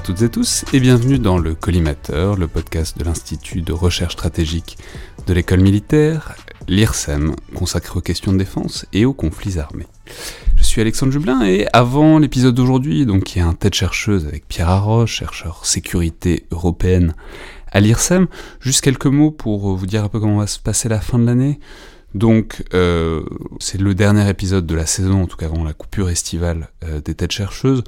à toutes et tous et bienvenue dans le Collimateur, le podcast de l'Institut de recherche stratégique de l'école militaire, l'IRSEM, consacré aux questions de défense et aux conflits armés. Je suis Alexandre Jublin et avant l'épisode d'aujourd'hui, donc qui est un tête chercheuse avec Pierre Arroche, chercheur sécurité européenne à l'IRSEM, juste quelques mots pour vous dire un peu comment va se passer la fin de l'année. Donc, euh, c'est le dernier épisode de la saison, en tout cas avant la coupure estivale euh, des têtes chercheuses.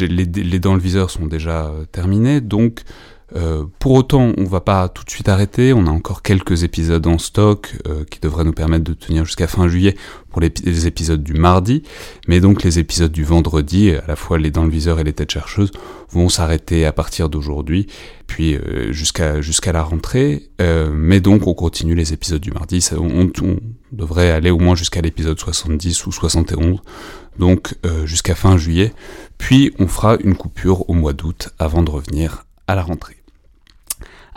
Les, dents le viseur sont déjà euh, terminées, donc euh, pour autant, on va pas tout de suite arrêter. On a encore quelques épisodes en stock euh, qui devraient nous permettre de tenir jusqu'à fin juillet pour les, épisodes du mardi. Mais donc les épisodes du vendredi, à la fois les dans le viseur et les têtes chercheuses, vont s'arrêter à partir d'aujourd'hui, puis euh, jusqu'à jusqu'à la rentrée. mais donc on continue les épisodes du mardi. On, on, devrait aller au moins jusqu'à l'épisode 70 ou 71. Donc jusqu'à fin juillet. Puis on fera une coupure au mois d'août avant de revenir à la rentrée.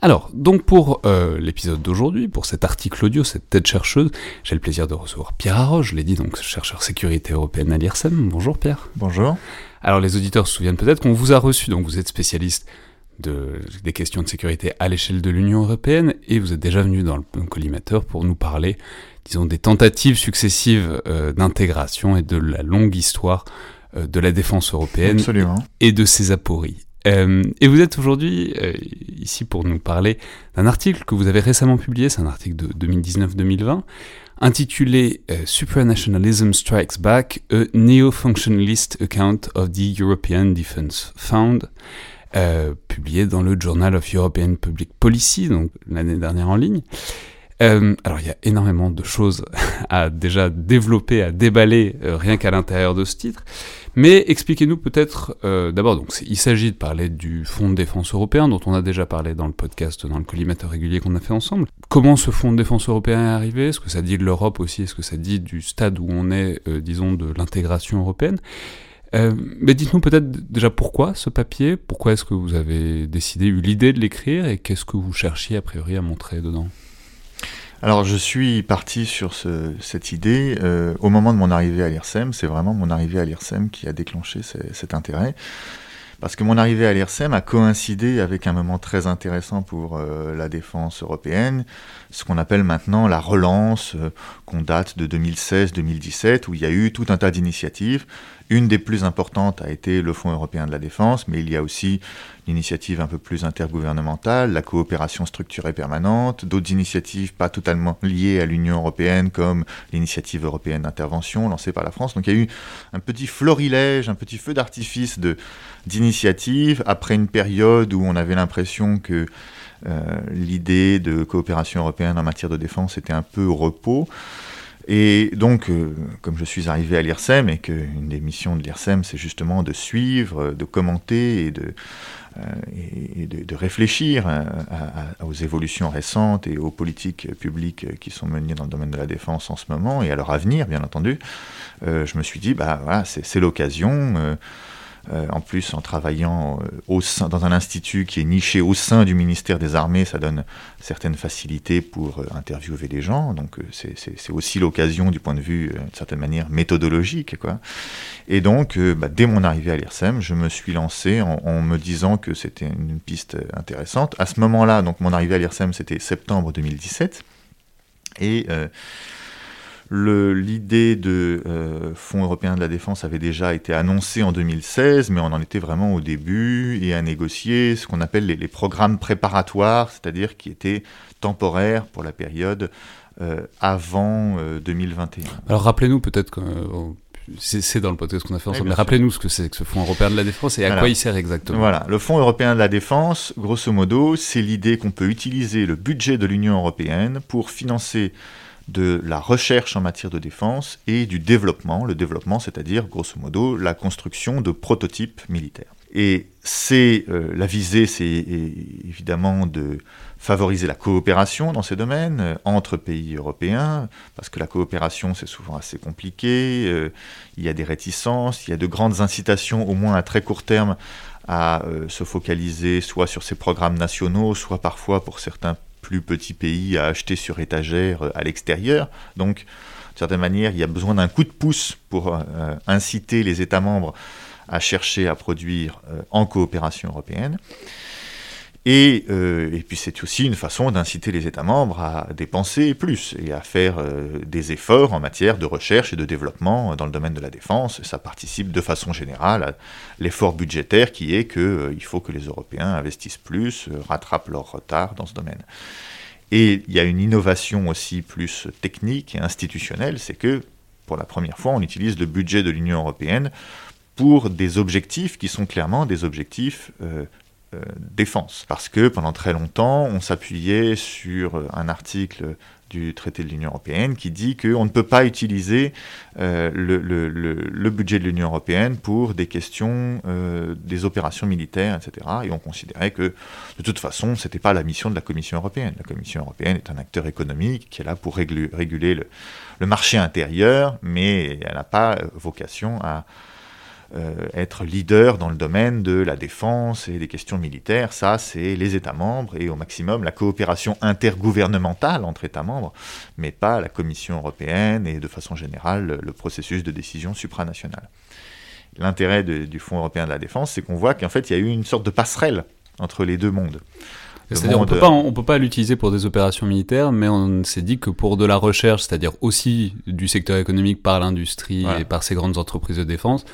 Alors, donc pour euh, l'épisode d'aujourd'hui, pour cet article audio, cette tête chercheuse, j'ai le plaisir de recevoir Pierre Arroge, je l'ai dit, donc chercheur sécurité européenne à l'IRSEM. Bonjour Pierre. Bonjour. Alors les auditeurs se souviennent peut-être qu'on vous a reçu, donc vous êtes spécialiste de, des questions de sécurité à l'échelle de l'Union européenne, et vous êtes déjà venu dans le collimateur pour nous parler, disons, des tentatives successives euh, d'intégration et de la longue histoire euh, de la défense européenne Absolument. et de ses apories. Euh, et vous êtes aujourd'hui euh, ici pour nous parler d'un article que vous avez récemment publié, c'est un article de 2019-2020, intitulé euh, Supranationalism Strikes Back, a Neo-Functionalist Account of the European Defence Fund, publié dans le Journal of European Public Policy, donc l'année dernière en ligne. Euh, alors il y a énormément de choses à déjà développer, à déballer rien qu'à l'intérieur de ce titre. Mais expliquez-nous peut-être, euh, d'abord, donc il s'agit de parler du Fonds de défense européen dont on a déjà parlé dans le podcast, dans le collimateur régulier qu'on a fait ensemble. Comment ce Fonds de défense européen est arrivé? Est-ce que ça dit de l'Europe aussi? Est-ce que ça dit du stade où on est, euh, disons, de l'intégration européenne? Euh, mais dites-nous peut-être déjà pourquoi ce papier, pourquoi est-ce que vous avez décidé, eu l'idée de l'écrire? Et qu'est-ce que vous cherchiez a priori à montrer dedans? Alors je suis parti sur ce, cette idée euh, au moment de mon arrivée à l'IRSEM. C'est vraiment mon arrivée à l'IRSEM qui a déclenché cet intérêt. Parce que mon arrivée à l'IRSEM a coïncidé avec un moment très intéressant pour euh, la défense européenne, ce qu'on appelle maintenant la relance, euh, qu'on date de 2016-2017, où il y a eu tout un tas d'initiatives une des plus importantes a été le Fonds européen de la défense, mais il y a aussi l'initiative un peu plus intergouvernementale, la coopération structurée permanente, d'autres initiatives pas totalement liées à l'Union européenne, comme l'initiative européenne d'intervention lancée par la France. Donc il y a eu un petit florilège, un petit feu d'artifice d'initiatives après une période où on avait l'impression que euh, l'idée de coopération européenne en matière de défense était un peu au repos. Et donc, euh, comme je suis arrivé à l'IRSEM et qu'une des missions de l'IRSEM, c'est justement de suivre, de commenter et de, euh, de, réfléchir aux évolutions récentes et aux politiques publiques qui sont menées dans le domaine de la défense en ce moment et à leur avenir, bien entendu, euh, je me suis dit, bah voilà, c'est l'occasion. Euh, en plus, en travaillant euh, au sein, dans un institut qui est niché au sein du ministère des Armées, ça donne certaines facilités pour euh, interviewer les gens. Donc, c'est aussi l'occasion du point de vue, de certaine manière, méthodologique. Quoi. Et donc, bah, dès mon arrivée à l'IRSEM, je me suis lancé en, en me disant que c'était une piste intéressante. À ce moment-là, donc mon arrivée à l'IRSEM, c'était septembre 2017. Et L'idée de Fonds européen de la défense avait déjà été annoncée en 2016, mais on en était vraiment au début et à négocier ce qu'on appelle les, les, programmes préparatoires, c'est-à-dire qui étaient temporaires pour la période avant 2021. Alors rappelez-nous peut-être que c'est dans le podcast qu'on a fait ensemble. mais rappelez-nous ce que c'est que ce Fonds européen de la défense et à quoi il sert exactement. Voilà, le Fonds européen de la défense, grosso modo, c'est l'idée qu'on peut utiliser le budget de l'Union européenne pour financer de la recherche en matière de défense et du développement. Le développement, c'est-à-dire, grosso modo, la construction de prototypes militaires. Et c'est euh, la visée, c'est évidemment de favoriser la coopération dans ces domaines euh, entre pays européens, parce que la coopération c'est souvent assez compliqué, euh, il y a des réticences, il y a de grandes incitations, au moins à très court terme, à se focaliser soit sur ces programmes nationaux, soit parfois pour certains plus petits pays à acheter sur étagère à l'extérieur. Donc, d'une certaine manière, il y a besoin d'un coup de pouce pour inciter les États membres à chercher à produire euh, en coopération européenne. Et, euh, et, puis c'est aussi une façon d'inciter les États membres à dépenser plus et à faire euh, des efforts en matière de recherche et de développement dans le domaine de la défense. Ça participe de façon générale à l'effort budgétaire qui est qu'il faut que les Européens investissent plus, rattrapent leur retard dans ce domaine. Et il y a une innovation aussi plus technique et institutionnelle, c'est que pour la première fois on utilise le budget de l'Union européenne pour des objectifs qui sont clairement des objectifs euh, euh, défense. Parce que pendant très longtemps, on s'appuyait sur euh, un article du traité de l'Union européenne qui dit qu'on ne peut pas utiliser le, le, budget de l'Union européenne pour des questions, des opérations militaires, etc. Et on considérait que de toute façon, ce n'était pas la mission de la Commission européenne. La Commission européenne est un acteur économique qui est là pour réguler le marché intérieur, mais elle n'a pas vocation à euh, être leader dans le domaine de la défense et des questions militaires, ça c'est les États membres et au maximum la coopération intergouvernementale entre États membres, mais pas la Commission européenne et de façon générale le processus de décision supranationale. L'intérêt du Fonds européen de la défense, c'est qu'on voit qu'en fait il y a eu une sorte de passerelle entre les deux mondes. C'est-à-dire on peut pas, on peut pas l'utiliser pour des opérations militaires, mais on s'est dit que pour de la recherche, c'est-à-dire aussi du secteur économique par l'industrie et par ces grandes entreprises de défense,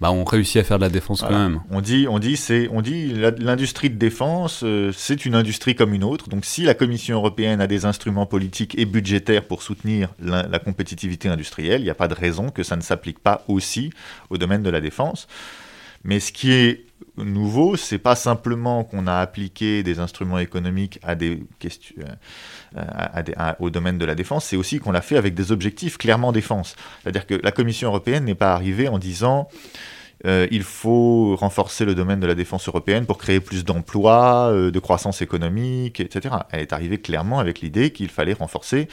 bah, on réussit à faire de la défense quand même. On dit, on dit, c'est, on dit, l'industrie de défense, euh, c'est une industrie comme une autre. Donc, si la Commission européenne a des instruments politiques et budgétaires pour soutenir la, compétitivité industrielle, il n'y a pas de raison que ça ne s'applique pas aussi au domaine de la défense. Mais ce qui est nouveau, c'est pas simplement qu'on a appliqué des instruments économiques euh, au domaine de la défense, c'est aussi qu'on l'a fait avec des objectifs clairement défense. C'est-à-dire que la Commission européenne n'est pas arrivée en disant euh, il faut renforcer le domaine de la défense européenne pour créer plus d'emplois, euh, de croissance économique, etc. Elle est arrivée clairement avec l'idée qu'il fallait renforcer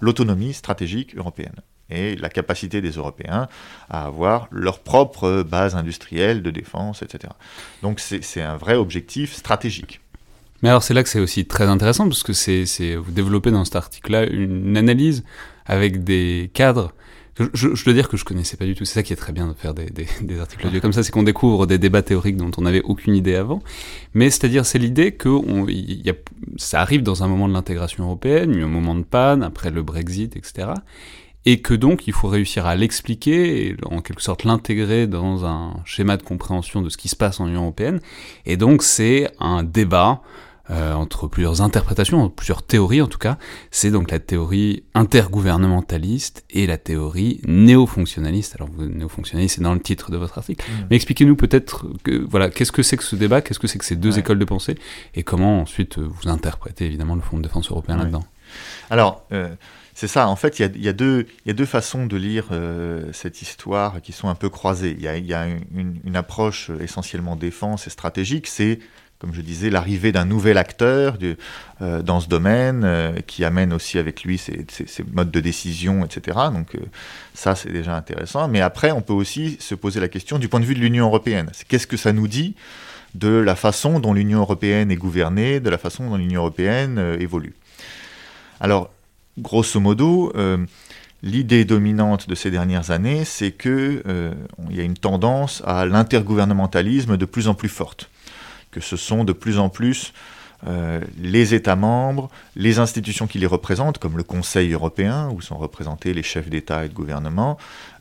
l'autonomie stratégique européenne et la capacité des Européens à avoir leur propre base industrielle de défense, etc. Donc c'est un vrai objectif stratégique. Mais alors c'est là que c'est aussi très intéressant parce que vous développez dans cet article-là une analyse avec des cadres je, dois dire que je connaissais pas du tout. C'est ça qui est très bien de faire des, articles comme ça, c'est qu'on découvre des débats théoriques dont on n'avait aucune idée avant. Mais c'est-à-dire, c'est l'idée que ça arrive dans un moment de l'intégration européenne, un moment de panne, après le Brexit, etc. Et que donc, il faut réussir à l'expliquer et en quelque sorte l'intégrer dans un schéma de compréhension de ce qui se passe en Union européenne. Et donc, c'est un débat euh, entre plusieurs interprétations, plusieurs théories en tout cas. C'est donc la théorie intergouvernementaliste et la théorie néo-fonctionnaliste. Alors, néo-fonctionnaliste, c'est dans le titre de votre article. Mm. Mais expliquez-nous peut-être, que, voilà, qu'est-ce que c'est que ce débat, qu'est-ce que c'est que ces deux écoles de pensée, et comment ensuite vous interprétez évidemment le Fonds de défense européen là-dedans? Alors, euh, c'est ça, en fait, il y, a, deux, façons de lire euh, cette histoire qui sont un peu croisées. Il y a, une, approche essentiellement défense et stratégique, c'est comme je disais, l'arrivée d'un nouvel acteur euh, dans ce domaine, euh, qui amène aussi avec lui ses, modes de décision, etc. Donc euh, ça, c'est déjà intéressant. Mais après, on peut aussi se poser la question du point de vue de l'Union européenne. Qu'est-ce que ça nous dit de la façon dont l'Union européenne est gouvernée, de la façon dont l'Union européenne évolue? Alors, grosso modo, L'idée dominante de ces dernières années, c'est qu'il y a une tendance à l'intergouvernementalisme de plus en plus forte que ce sont de plus en plus euh, les États membres, les institutions qui les représentent, comme le Conseil européen, où sont représentés les chefs d'État et de gouvernement,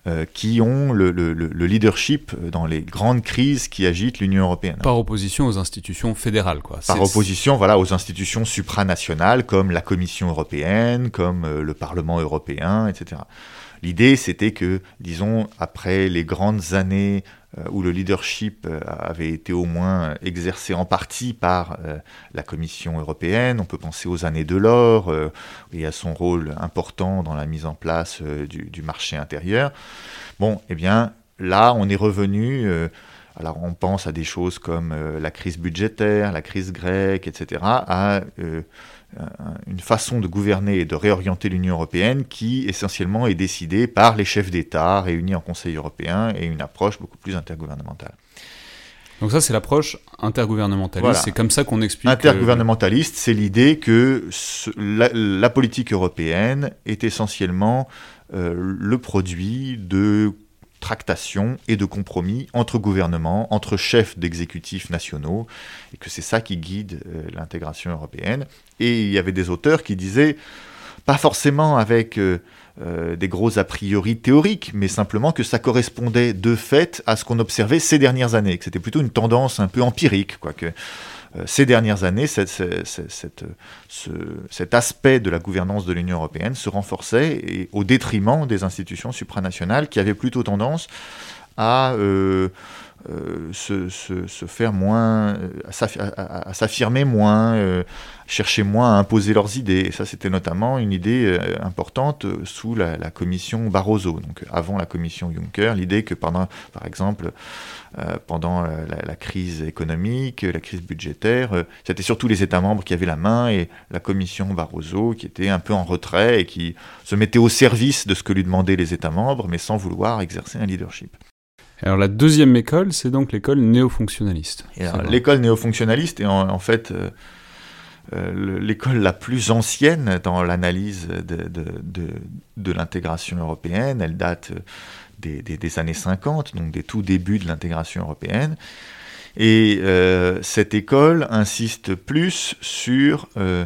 euh, qui ont le, leadership dans les grandes crises qui agitent l'Union européenne. Par opposition aux institutions fédérales, quoi. Par opposition, voilà, aux institutions supranationales comme la Commission européenne, comme euh, le Parlement européen, etc. L'idée, c'était que, disons, après les grandes années euh, où le leadership euh, avait été au moins exercé en partie par euh, la Commission européenne. On peut penser aux années de l'or et à son rôle important dans la mise en place du, marché intérieur. Bon, eh bien, là, on est revenu. alors, on pense à des choses comme la crise budgétaire, la crise grecque, etc., à une façon de gouverner et de réorienter l'Union européenne qui essentiellement est décidée par les chefs d'État réunis en Conseil européen et une approche beaucoup plus intergouvernementale. Donc ça, c'est l'approche intergouvernementaliste. C'est comme ça qu'on explique. Intergouvernementaliste, c'est l'idée que la, politique européenne est essentiellement euh, le produit de et de compromis entre gouvernements, entre chefs d'exécutifs nationaux, et que c'est ça qui guide euh, l'intégration européenne. Et il y avait des auteurs qui disaient, pas forcément avec euh, euh, des gros a priori théoriques, mais simplement que ça correspondait de fait à ce qu'on observait ces dernières années, que c'était plutôt une tendance un peu empirique, quoi, que ces dernières années, cet aspect de la gouvernance de l'Union européenne se renforçait au détriment des institutions supranationales qui avaient plutôt tendance à euh, euh, se, faire moins, à s'affirmer moins, chercher moins à imposer leurs idées. Et ça, c'était notamment une idée importante sous la, commission Barroso, donc avant la commission Juncker, l'idée que pendant, par exemple, euh, pendant la, crise économique, la crise budgétaire. Euh, c'était surtout les États membres qui avaient la main et la commission Barroso qui était un peu en retrait et qui se mettait au service de ce que lui demandaient les États membres, mais sans vouloir exercer un leadership. Alors la deuxième école, c'est donc l'école néo-fonctionnaliste. L'école néo-fonctionnaliste est en, fait euh, l'école la plus ancienne dans l'analyse de, de, de l'intégration européenne. Elle date des, années 50, donc des tout débuts de l'intégration européenne. Et euh, cette école insiste plus sur euh,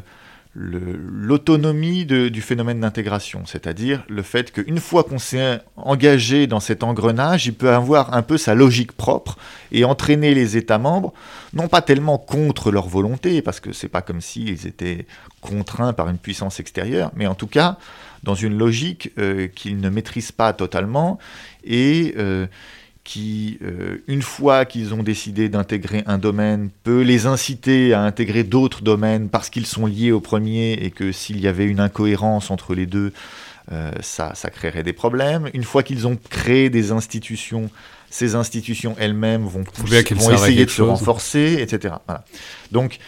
l'autonomie du phénomène d'intégration, c'est-à-dire le fait qu'une fois qu'on s'est engagé dans cet engrenage, il peut avoir un peu sa logique propre et entraîner les États membres, non pas tellement contre leur volonté, parce que c'est pas comme s'ils étaient contraints par une puissance extérieure, mais en tout cas dans une logique euh, qu'ils ne maîtrisent pas totalement et euh, qui, euh, une fois qu'ils ont décidé d'intégrer un domaine, peut les inciter à intégrer d'autres domaines parce qu'ils sont liés au premier et que s'il y avait une incohérence entre les deux, ça, ça créerait des problèmes. Une fois qu'ils ont créé des institutions, ces institutions elles-mêmes vont, vont essayer de se renforcer, etc. Donc,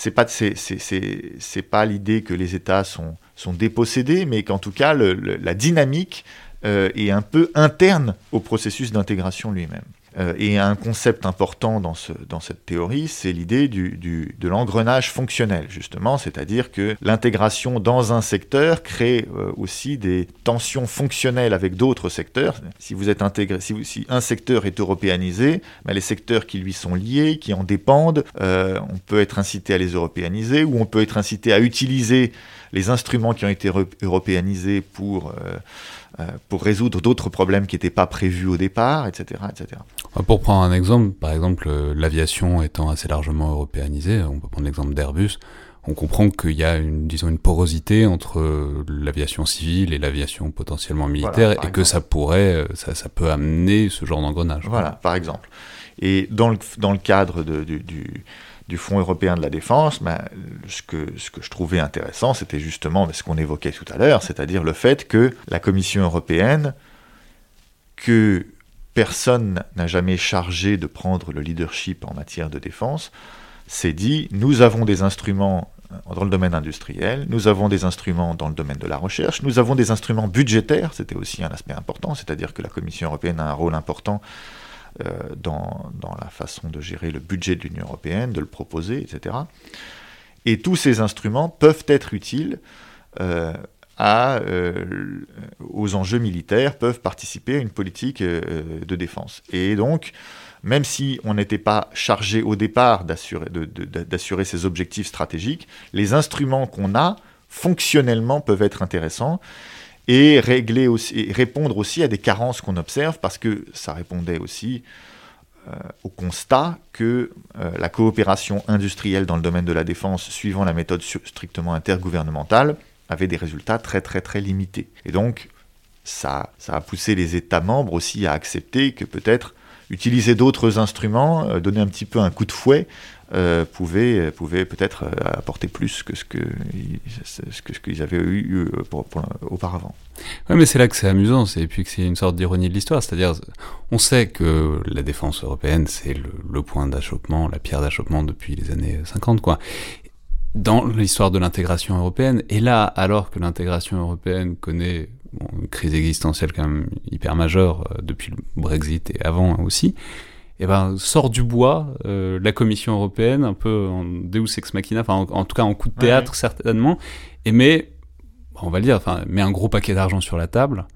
c'est pas c'est pas l'idée que les États sont sont dépossédés, mais qu'en tout cas la dynamique euh, est un peu interne au processus d'intégration lui-même. Euh, et un concept important dans, ce, dans cette théorie, c'est l'idée de l'engrenage fonctionnel, justement, c'est-à-dire que l'intégration dans un secteur crée euh, aussi des tensions fonctionnelles avec d'autres secteurs. Si vous êtes intégré, si, un secteur est européanisé, ben les secteurs qui lui sont liés, qui en dépendent, on peut être incité à les européaniser ou on peut être incité à utiliser les instruments qui ont été européanisés pour euh, pour résoudre d'autres problèmes qui n'étaient pas prévus au départ, etc., etc. Pour prendre un exemple, par exemple, euh, l'aviation étant assez largement européanisée, on peut prendre l'exemple d'Airbus, on comprend qu'il y a une, disons, une porosité entre euh, l'aviation civile et l'aviation potentiellement militaire et que ça pourrait, ça, ça, peut amener ce genre d'engrenage. Voilà, par exemple. Et dans le, dans le cadre de, du, du du Fonds européen de la défense, ben, ce, que, ce que je trouvais intéressant, c'était justement ce qu'on évoquait tout à l'heure, c'est-à-dire le fait que la Commission européenne, que personne n'a jamais chargé de prendre le leadership en matière de défense, s'est dit, nous avons des instruments dans le domaine industriel, nous avons des instruments dans le domaine de la recherche, nous avons des instruments budgétaires, c'était aussi un aspect important, c'est-à-dire que la Commission européenne a un rôle important euh, dans, dans, la façon de gérer le budget de l'Union européenne, de le proposer, etc. Et tous ces instruments peuvent être utiles euh, aux enjeux militaires, peuvent participer à une politique de défense. Et donc, même si on n'était pas chargé au départ d'assurer ces objectifs stratégiques, les instruments qu'on a, fonctionnellement, peuvent être intéressants et régler aussi, répondre aussi à des carences qu'on observe, parce que ça répondait aussi euh, au constat que euh, la coopération industrielle dans le domaine de la défense, suivant la méthode strictement intergouvernementale, avait des résultats très très très limités. Et donc, ça, ça a poussé les États membres aussi à accepter que peut-être utiliser d'autres instruments, euh, donner un petit peu un coup de fouet, euh, pouvait, pouvait peut-être euh, apporter plus que ce qu'ils ce que, ce qu'ils avaient eu auparavant. Oui, mais c'est là que c'est amusant, et puis que c'est une sorte d'ironie de l'histoire. C'est-à-dire, on sait que la défense européenne, c'est le, le, point d'achoppement, la pierre d'achoppement depuis les années 50, quoi. Dans l'histoire de l'intégration européenne, et là, alors que l'intégration européenne connaît une crise existentielle quand même hyper majeure euh, depuis le Brexit et avant aussi, eh ben sort du bois euh, la Commission européenne un peu en Deus ex machina, enfin en, tout cas en coup de théâtre certainement, et met, on va le dire, enfin met un gros paquet d'argent sur la table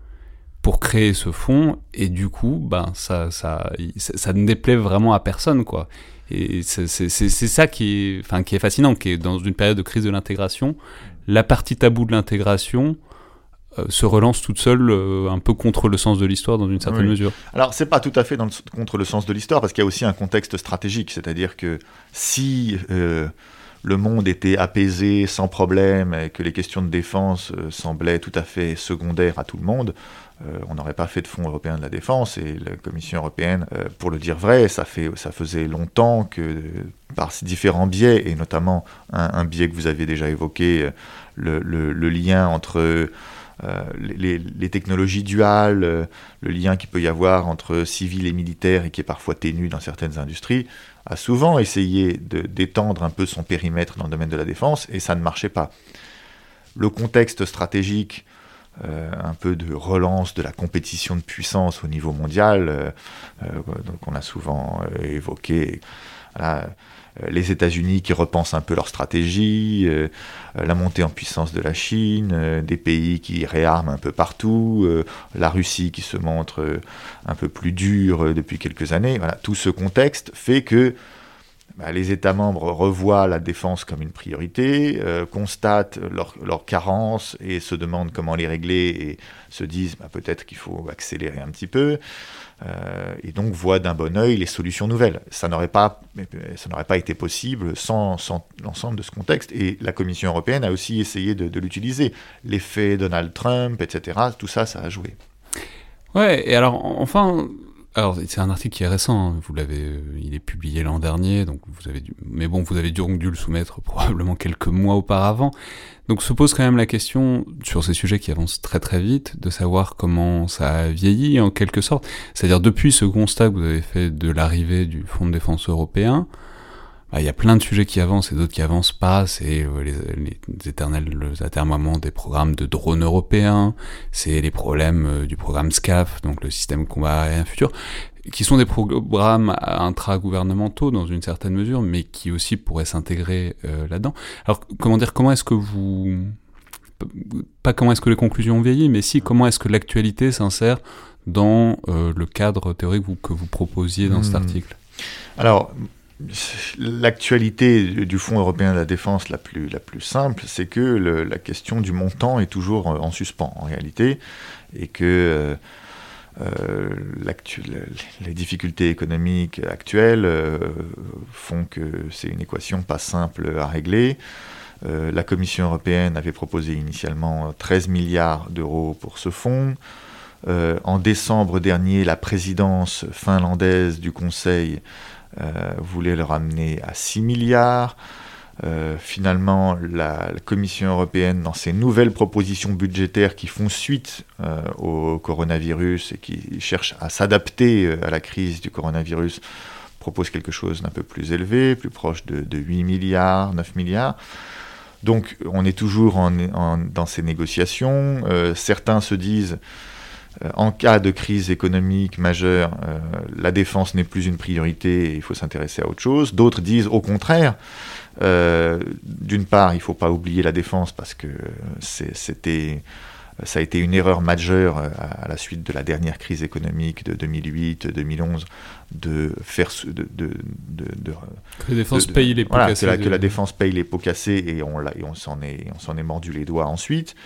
pour créer ce fonds et du coup ben ça ça ça, ne déplaît vraiment à personne quoi. Et c'est ça qui est, enfin, qui est fascinant, qui est dans une période de crise de l'intégration, la partie tabou de l'intégration se relance toute seule euh, un peu contre le sens de l'histoire dans une certaine mesure. Alors c'est pas tout à fait dans contre le sens de l'histoire parce qu'il y a aussi un contexte stratégique, c'est-à-dire que si euh, le monde était apaisé sans problème et que les questions de défense semblaient tout à fait secondaires à tout le monde, on n'aurait pas fait de fonds européen de la défense et la Commission européenne, pour le dire vrai, ça, fait, ça faisait longtemps que par différents biais, et notamment un, biais que vous avez déjà évoqué, le, le lien entre euh, les, technologies duales, euh, le lien qu'il peut y avoir entre civil et militaire et qui est parfois ténu dans certaines industries, a souvent essayé d'étendre un peu son périmètre dans le domaine de la défense et ça ne marchait pas. Le contexte stratégique, euh, un peu de relance de la compétition de puissance au niveau mondial, qu'on a souvent évoqué. Euh, les États-Unis qui repensent un peu leur stratégie, euh, euh, la montée en puissance de la Chine, des pays qui réarment un peu partout, la Russie qui se montre un peu plus dure depuis quelques années. Voilà, tout ce contexte fait que bah, les États membres revoient la défense comme une priorité, constatent leurs carences et se demandent comment les régler et se disent bah, peut-être qu'il faut accélérer un petit peu. Euh, et donc voit d'un bon oeil les solutions nouvelles. Ça n'aurait pas, pas été possible sans, l'ensemble de ce contexte. Et la Commission européenne a aussi essayé de, l'utiliser. L'effet Donald Trump, etc. Tout ça, ça a joué. Ouais. Et alors, enfin, alors c'est un article qui est récent. Hein. Vous l'avez, euh, il est publié l'an dernier, donc vous avez dû, mais bon, vous avez dû, dû le soumettre probablement quelques mois auparavant. Donc se pose quand même la question, sur ces sujets qui avancent très très vite, de savoir comment ça a vieilli en quelque sorte. C'est-à-dire depuis ce constat que vous avez fait de l'arrivée du Fonds de défense européen, il y a plein de sujets qui avancent et d'autres qui avancent pas. C'est euh, les, les, éternels atermoiements des programmes de drones européens, c'est les problèmes euh, du programme SCAF, donc le système combat aérien futur qui sont des programmes intra-gouvernementaux dans une certaine mesure, mais qui aussi pourraient s'intégrer euh, là-dedans. Alors, comment dire, comment est-ce que vous... Pas comment est-ce que les conclusions ont vieilli, mais si, comment est-ce que l'actualité s'insère dans euh, le cadre théorique vous, que vous proposiez dans cet hmm. article? Alors, l'actualité du Fonds européen de la défense la plus, simple, c'est que la question du montant est toujours en suspens, en réalité, et que... Euh, euh, les difficultés économiques actuelles euh, font que c'est une équation pas simple à régler. Euh, la Commission européenne avait proposé initialement 13 milliards d'euros pour ce fonds. en décembre dernier, la présidence finlandaise du Conseil voulait le ramener à 6 milliards. Euh, finalement, la, Commission européenne, dans ses nouvelles propositions budgétaires qui font suite euh, au coronavirus et qui cherchent à s'adapter euh, à la crise du coronavirus, propose quelque chose d'un peu plus élevé, plus proche de, 8 milliards, 9 milliards. Donc on est toujours dans ces négociations. certains se disent en cas de crise économique majeure, la défense n'est plus une priorité et il faut s'intéresser à autre chose. D'autres disent au contraire, d'une part, il ne faut pas oublier la défense parce que c'était ça a été une erreur majeure euh, à la suite de la dernière crise économique de 2008-2011 de faire de, de, de, que la défense paye les pots cassés. Que la, que la, défense paye les pots cassés et on, on s'en est, on s'en est mordu les doigts ensuite.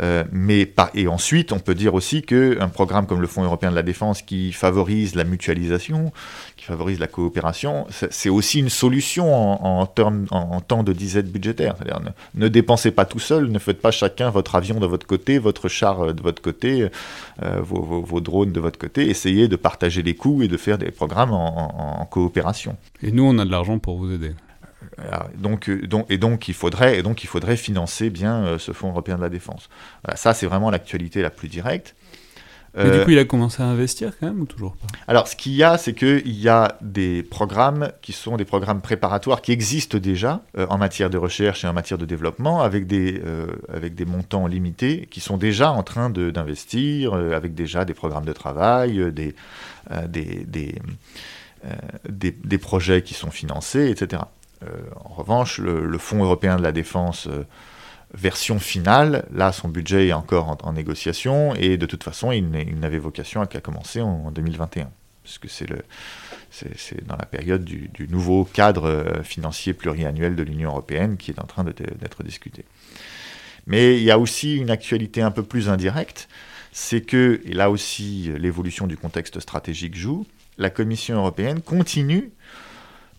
Euh, mais et ensuite, on peut dire aussi qu'un programme comme le Fonds européen de la défense qui favorise la mutualisation, qui favorise la coopération, c'est aussi une solution en, en, temps de disette budgétaire. Ne, dépensez pas tout seul, ne faites pas chacun votre avion de votre côté, votre char euh, de votre côté, euh, vos, drones de votre côté. Essayez de partager les coûts et de faire des programmes en coopération. Et nous, on a de l'argent pour vous aider. Donc, euh, donc, et donc il faudrait et donc il faudrait financer bien euh, ce fonds européen de la défense. ça c'est vraiment l'actualité la plus directe. Mais du euh, coup, il a commencé à investir quand même ou toujours pas? Alors, ce qu'il y a, c'est qu'il y a des programmes qui sont des programmes préparatoires qui existent déjà en matière de recherche et en matière de développement, avec des, avec des montants limités, qui sont déjà en train d'investir, avec déjà des programmes de travail, des, des, des, des, des projets qui sont financés, etc. Euh, en revanche, le, Fonds européen de la défense euh, version finale, là, son budget est encore en, négociation et de toute façon, il, n'avait vocation qu'à commencer en, 2021, puisque c'est c'est dans la période du, nouveau cadre euh, financier pluriannuel de l'Union européenne qui est en train d'être discuté. Mais il y a aussi une actualité un peu plus indirecte, c'est que, et là aussi l'évolution du contexte stratégique joue, la Commission européenne continue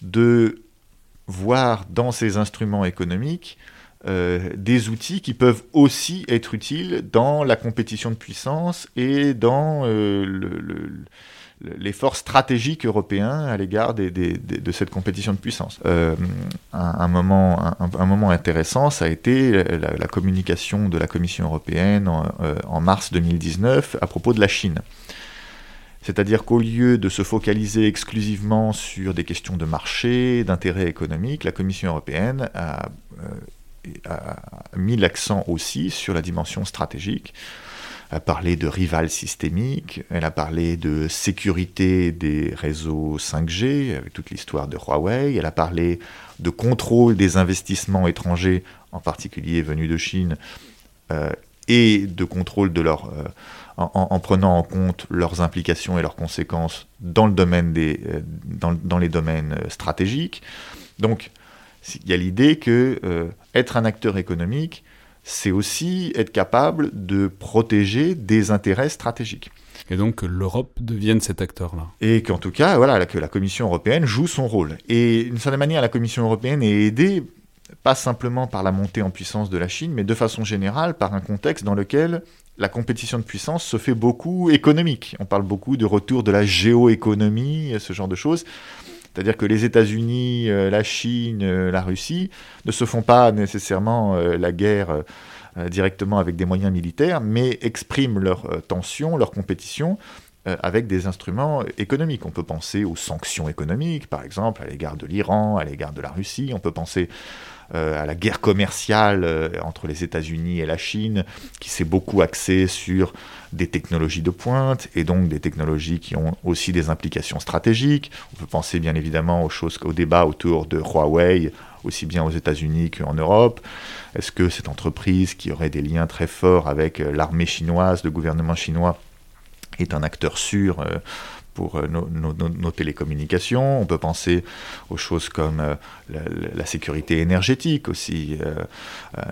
de voir dans ces instruments économiques euh, des outils qui peuvent aussi être utiles dans la compétition de puissance et dans euh, l'effort stratégique européen à l'égard de cette compétition de puissance. Euh, un, moment, un, moment intéressant, ça a été la, communication de la Commission européenne en, mars 2019 à propos de la Chine. C'est-à-dire qu'au lieu de se focaliser exclusivement sur des questions de marché, d'intérêt économique, la Commission européenne a, euh, mis l'accent aussi sur la dimension stratégique. Elle a parlé de rival systémique, elle a parlé de sécurité des réseaux 5G, avec toute l'histoire de Huawei, elle a parlé de contrôle des investissements étrangers, en particulier venus de Chine, euh, et de contrôle de leur... Euh, en, prenant en compte leurs implications et leurs conséquences dans, le domaine des, euh, dans, les domaines euh, stratégiques. Donc, il y a l'idée que euh, être un acteur économique, c'est aussi être capable de protéger des intérêts stratégiques. Et donc que l'Europe devienne cet acteur-là. Et qu'en tout cas, voilà, que la Commission européenne joue son rôle. Et d'une certaine manière, la Commission européenne est aidée pas simplement par la montée en puissance de la Chine, mais de façon générale par un contexte dans lequel la compétition de puissance se fait beaucoup économique. On parle beaucoup de retour de la géoéconomie, ce genre de choses. C'est-à-dire que les États-Unis, euh, la Chine, euh, la Russie ne se font pas nécessairement euh, la guerre directement avec des moyens militaires, mais expriment leur tension, leur compétition avec des instruments économiques. On peut penser aux sanctions économiques, par exemple, à l'égard de l'Iran, à l'égard de la Russie. On peut penser euh, à la guerre commerciale euh, entre les États-Unis et la Chine, qui s'est beaucoup axée sur des technologies de pointe et donc des technologies qui ont aussi des implications stratégiques. On peut penser bien évidemment aux choses, au débat autour de Huawei, aussi bien aux États-Unis qu'en Europe. Est-ce que cette entreprise qui aurait des liens très forts avec euh, l'armée chinoise, le gouvernement chinois, est un acteur sûr pour euh, nos, télécommunications. On peut penser aux choses comme euh, la, sécurité énergétique aussi, euh,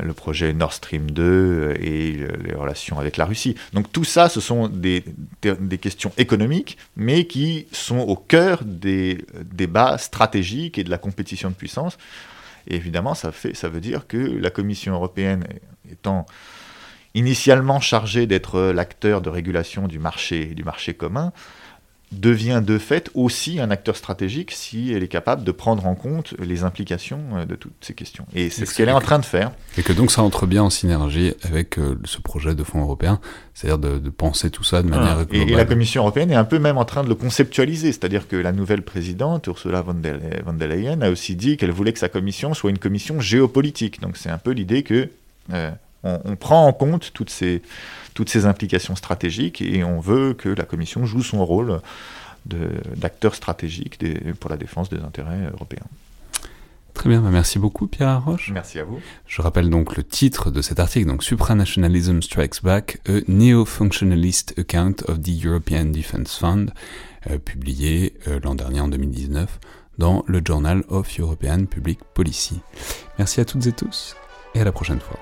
le projet Nord Stream 2 et les relations avec la Russie. Donc tout ça, ce sont des, des questions économiques, mais qui sont au cœur des débats stratégiques et de la compétition de puissance. Et évidemment, ça, fait, ça veut dire que la Commission européenne étant initialement chargée d'être l'acteur de régulation du marché, du marché commun, devient de fait aussi un acteur stratégique si elle est capable de prendre en compte les implications euh, de toutes ces questions. Et c'est ce qu'elle est en train de faire. Et que donc ça entre bien en synergie avec euh, ce projet de fonds européen, c'est-à-dire de, penser tout ça de manière. Et, la Commission européenne est un peu même en train de le conceptualiser, c'est-à-dire que la nouvelle présidente, Ursula von der, Leyen, a aussi dit qu'elle voulait que sa commission soit une commission géopolitique. Donc c'est un peu l'idée que... Euh, on, prend en compte toutes ces, toutes ces implications stratégiques et on veut que la Commission joue son rôle d'acteur stratégique pour la défense des intérêts européens. Très bien, bah, merci beaucoup Pierre Arroche. Merci à vous. Je rappelle donc le titre de cet article, donc Supranationalism Strikes Back, a Neo-Functionalist Account of the European Defence Fund, euh, publié euh, l'an dernier en 2019 dans le Journal of European Public Policy. Merci à toutes et tous et à la prochaine fois.